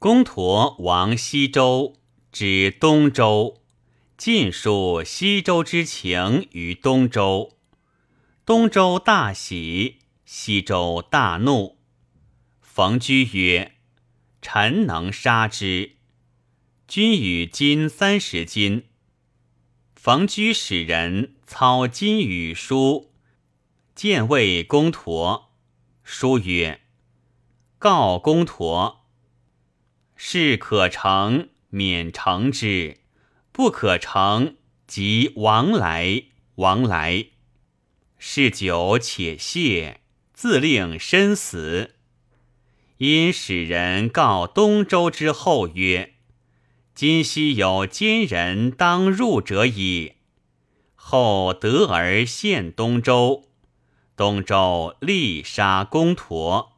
公陀亡西周，指东周，尽述西周之情于东周。东周大喜，西周大怒。冯居曰：“臣能杀之。”君与金三十金。冯居使人操金与书，见谓公陀。书曰：“告公陀。”事可成，免成之；不可成，即王来。王来，事久且谢，自令身死。因使人告东周之后曰：“今夕有奸人当入者矣。”后得而献东周，东周立杀公陀。